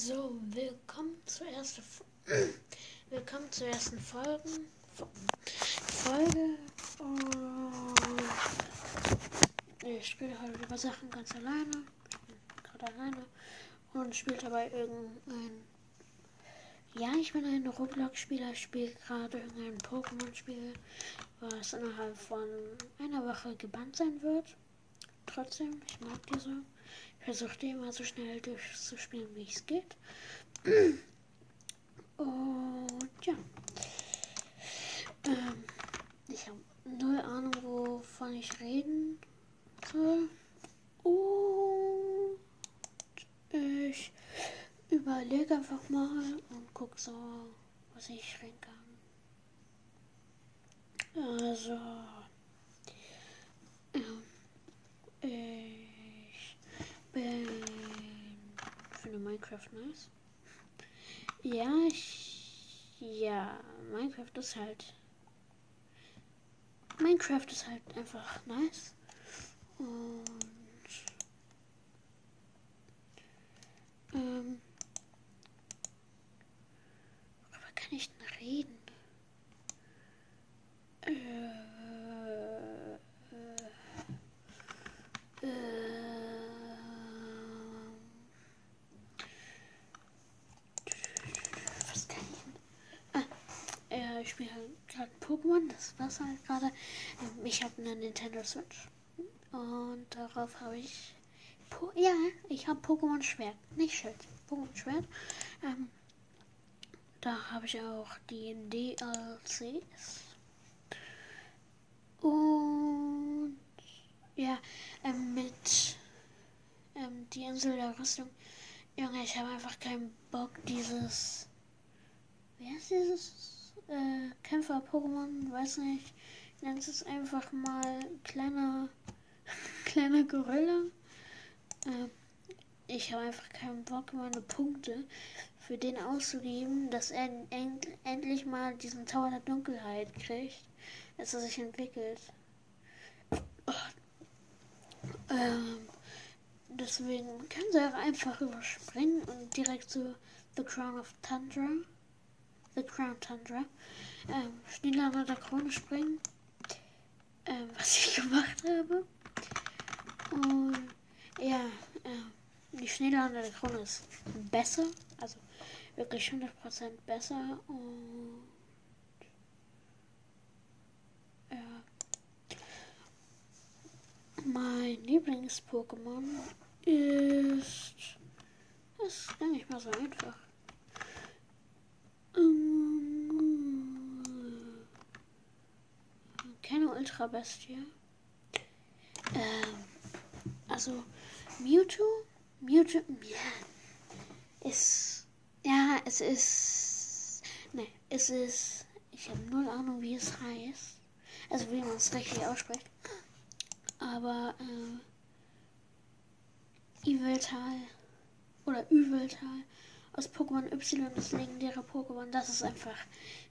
So, willkommen zur ersten Willkommen zur ersten Folge. Folge. ich spiele heute über Sachen ganz alleine. Ich bin gerade alleine. Und spiele dabei irgendein. Ja, ich bin ein Roblox-Spieler, spiele gerade irgendein Pokémon-Spiel, was innerhalb von einer Woche gebannt sein wird. Trotzdem, ich mag diese. Ich versuche die immer so schnell durchzuspielen, wie es geht. Und ja. Ähm, ich habe null Ahnung, wovon ich reden soll. Und ich überlege einfach mal und gucke so, was ich reden kann. Also. Ähm, ich bin. finde Minecraft nice. Ja, ich. Ja, Minecraft ist halt. Minecraft ist halt einfach nice. Und. Ähm. Worüber kann ich denn reden? Äh. Äh. Was kann ich denn? Ah, äh, ich spiele halt gerade Pokémon, das war's halt gerade. Ich habe eine Nintendo Switch. Und darauf habe ich. Po ja, ich habe Pokémon Schwert. Nicht Schild. Pokémon Schwert. Ähm, da habe ich auch die DLCs. Und ja, ähm, mit ähm, die Insel der Rüstung. Junge, ich habe einfach keinen Bock, dieses. Wie heißt dieses? Äh, Kämpfer-Pokémon? Weiß nicht. Ich nenne es einfach mal kleiner. kleiner Gorilla. Äh, ich habe einfach keinen Bock, meine Punkte für den auszugeben, dass er end endlich mal diesen Tower der Dunkelheit kriegt, dass er sich entwickelt. Oh. Ähm, deswegen können sie auch einfach überspringen und direkt zu The Crown of Tundra, The Crown Tundra, ähm, schneller unter der Krone springen, ähm, was ich gemacht habe. Und ja, ähm, die Schneelande der Krone ist besser, also wirklich 100% besser und ja. Mein Lieblings-Pokémon ist. Das ist gar nicht mal so einfach. Ähm, keine Ultra-Bestie. Ähm, also Mewtwo Mewtwo, ja, ist, ja, es ist, ne, es ist, ich habe null Ahnung, wie es heißt, also wie man es richtig ausspricht, aber, äh, Eviltal oder Üveltal aus Pokémon Y, das legendäre Pokémon, das ist einfach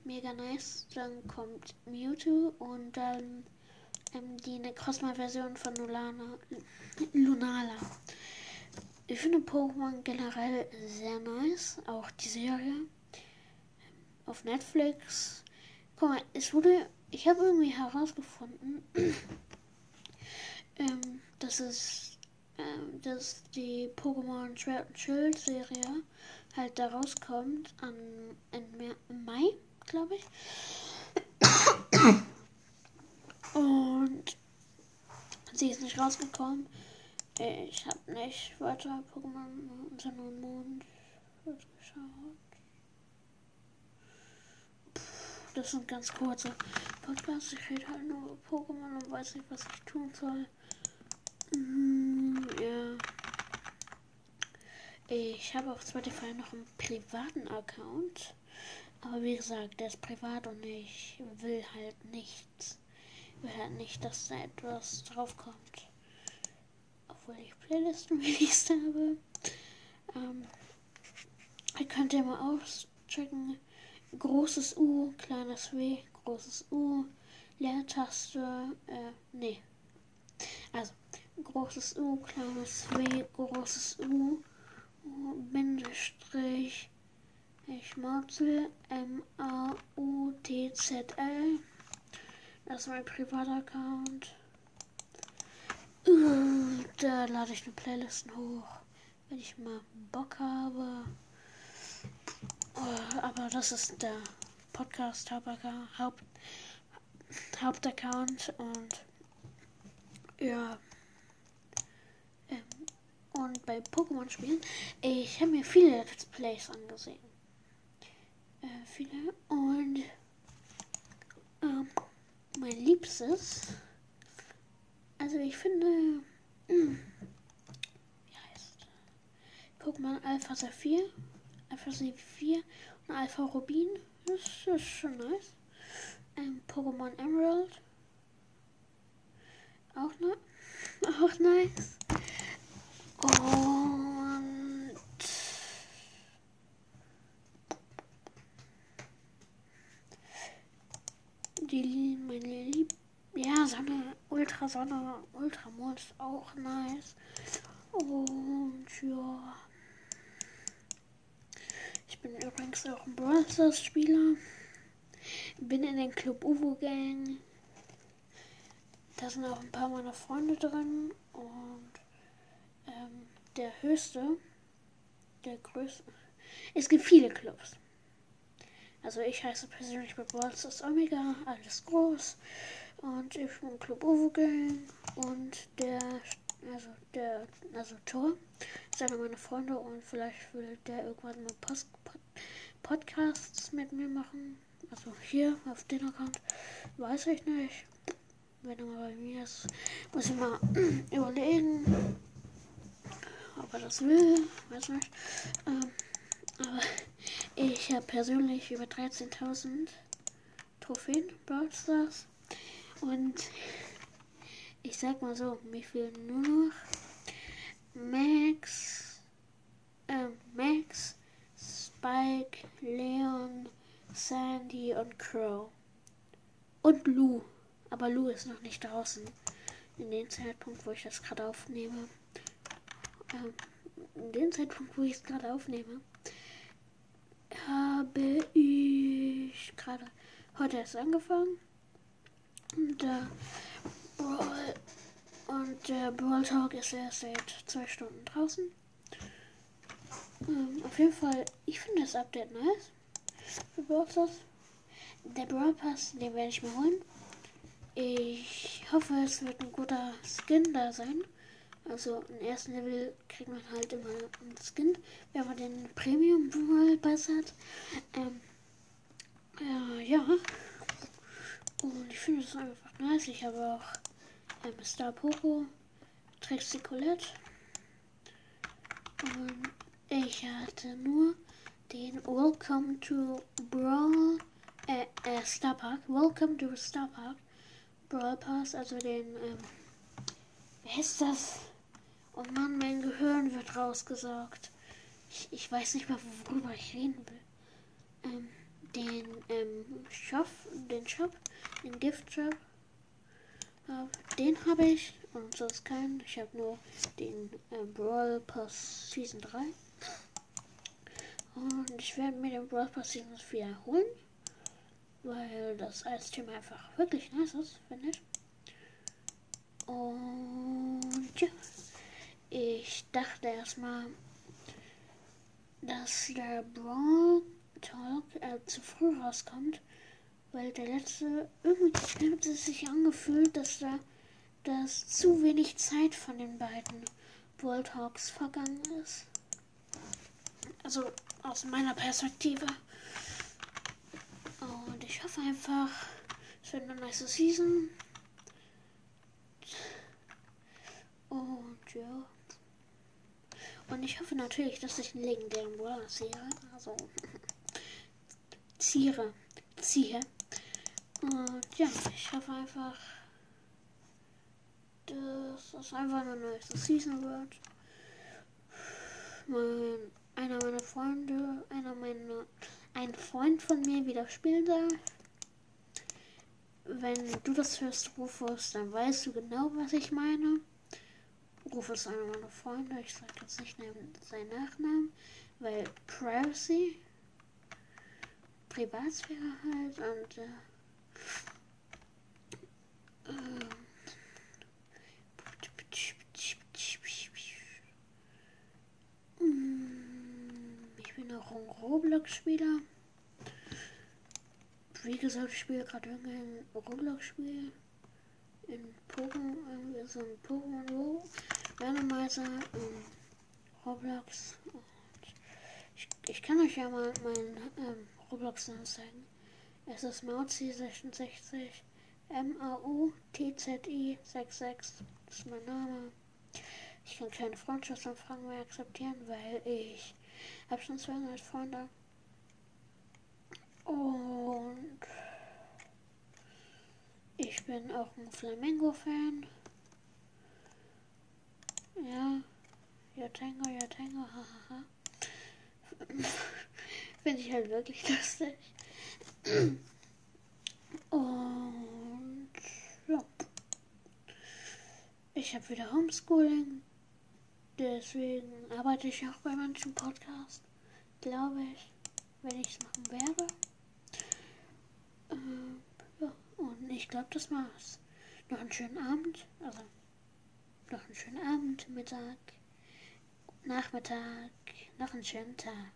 mega nice. Dann kommt Mewtwo und dann ähm, die Necrozma-Version von Lulana, Lunala. Ich finde Pokémon generell sehr nice. Auch die Serie auf Netflix. Guck mal, es wurde. Ich habe irgendwie herausgefunden, ähm, dass es. Ähm, dass die Pokémon Schwert und Serie halt da rauskommt an, im Mai, glaube ich. Und sie ist nicht rausgekommen. Ich habe nicht weiter Pokémon unter Mond geschaut. Das sind ganz kurze Podcasts. Ich rede halt nur über Pokémon und weiß nicht, was ich tun soll. Mm, ja. Ich habe auf Spotify noch einen privaten Account. Aber wie gesagt, der ist privat und ich will halt nichts. Ich will nicht, dass da etwas draufkommt obwohl ich Playlisten released habe. Ähm, ihr könnt ja mal auschecken. Großes U, kleines W, großes U, Leertaste, äh, nee. Also, großes U, kleines W, großes U, Bindestrich, Schmautzel, M-A-U-T-Z-L. Das ist mein privater Account. Da lade ich eine Playlisten hoch, wenn ich mal Bock habe. Oh, aber das ist der Podcast Haupt, Hauptaccount und ja. Ähm, und bei Pokémon-Spielen, ich habe mir viele Let's Plays angesehen. Äh, viele. Und mein Liebstes, also ich finde, mh, hm, wie heißt Pokémon Alpha Saphir, Alpha Saphir und Alpha Rubin, das ist schon nice. Ähm, Pokémon Emerald, auch, ne auch nice. Und die meine Lieb ja Sonne Ultra Sonne Ultramond ist auch nice. Und ja. Ich bin übrigens auch ein Brawl Spieler. Bin in den Club Uvo Gang. Da sind auch ein paar meiner Freunde drin und ähm, der höchste, der größte. Es gibt viele Clubs. Also ich heiße persönlich bei Ballstars Omega, alles groß. Und ich bin Club Uvo Gang und der, also der, also Tor ist einer meiner Freunde und vielleicht will der irgendwann mal Post, Pod, Podcasts mit mir machen. Also hier auf den Account weiß ich nicht wenn er mal bei mir ist, muss ich mal überlegen, ob er das will. Weiß nicht. Ähm, aber ich habe persönlich über 13.000 Trophäen Brawl Stars. Und ich sag mal so, mir fehlen nur noch Max, äh, Max, Spike, Leon, Sandy und Crow. Und Lou. Aber Lou ist noch nicht draußen. In dem Zeitpunkt, wo ich das gerade aufnehme. Ähm, in dem Zeitpunkt, wo ich es gerade aufnehme, habe ich gerade heute erst angefangen. Der Brawl, und der Brawl Talk ist erst seit zwei Stunden draußen. Ähm, auf jeden Fall, ich finde das Update nice. Für Brawl Der Brawl Pass, den werde ich mir holen. Ich hoffe, es wird ein guter Skin da sein. Also im ersten Level kriegt man halt immer einen Skin, wenn man den Premium Brawl Pass hat. Ähm, äh, ja. Und ich finde es einfach nice. Ich habe auch ähm, Star Poco, Trixie Colette. Und ich hatte nur den Welcome to Brawl äh, äh, Star Park. Welcome to Star Park. Brawl Pass, also den, ähm, wer ist das? Oh Mann, mein Gehirn wird rausgesaugt. Ich, ich weiß nicht mal, worüber ich reden will. Ähm, den, ähm, Shop, den Shop, den Gift Shop. Äh, den habe ich und sonst keinen. Ich habe nur den äh, Brawl Pass Season 3. Und ich werde mir den Brawl Pass Season 4 holen weil das Eisthema einfach wirklich nice ist, finde ich. Und ja, ich dachte erstmal, dass der Brawl Talk äh, zu früh rauskommt, weil der letzte irgendwie hat es sich angefühlt, dass da dass zu wenig Zeit von den beiden Brawl Talks vergangen ist. Also aus meiner Perspektive. Und ich hoffe einfach, es wird eine nice Season. Und ja. Und ich hoffe natürlich, dass ich einen legendären Brawler sehe. Also ziehe. Ziehe. Und ja, ich hoffe einfach, dass das einfach eine neue Season wird. Mein, einer meiner Freunde, einer meiner ein Freund von mir wieder spielen soll. Wenn du das hörst, Rufus, dann weißt du genau, was ich meine. Rufus ist einer meiner Freunde. Ich sage jetzt nicht seinen Nachnamen, weil Privacy. Privatsphäre halt und äh, äh, ich bin auch ein Roblox-Spieler. Wie gesagt, ich spiele gerade irgendein Roblox-Spiel in Pokémon, so ein Pokémon Go, Randomizer in Roblox. Ich, ich, kann euch ja mal meinen ähm, Roblox-Namen zeigen. Es ist Mauzi66 M-A-U-T-Z-I 66. Das ist mein Name. Ich kann keine Freundschaftsanfragen mehr akzeptieren, weil ich habe schon 200 Freunde. Und ich bin auch ein Flamingo-Fan. Ja. Ja, Tango, hahaha. Finde ich halt wirklich lustig. Und ja. Ich habe wieder Homeschooling. Deswegen arbeite ich auch bei manchen Podcasts. Glaube ich. Wenn ich es machen werde. Ähm. Und ich glaube, das war's. Noch einen schönen Abend. Also, noch einen schönen Abend, Mittag, Nachmittag, noch einen schönen Tag.